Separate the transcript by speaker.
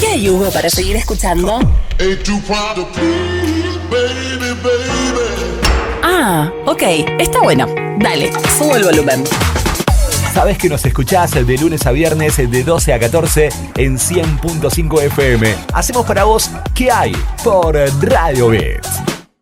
Speaker 1: ¿Qué hay, Hugo, para seguir escuchando? Ah, ok, está bueno. Dale, subo el volumen.
Speaker 2: Sabes que nos escuchás de lunes a viernes de 12 a 14 en 100.5 FM. Hacemos para vos ¿Qué hay? por Radio Beats.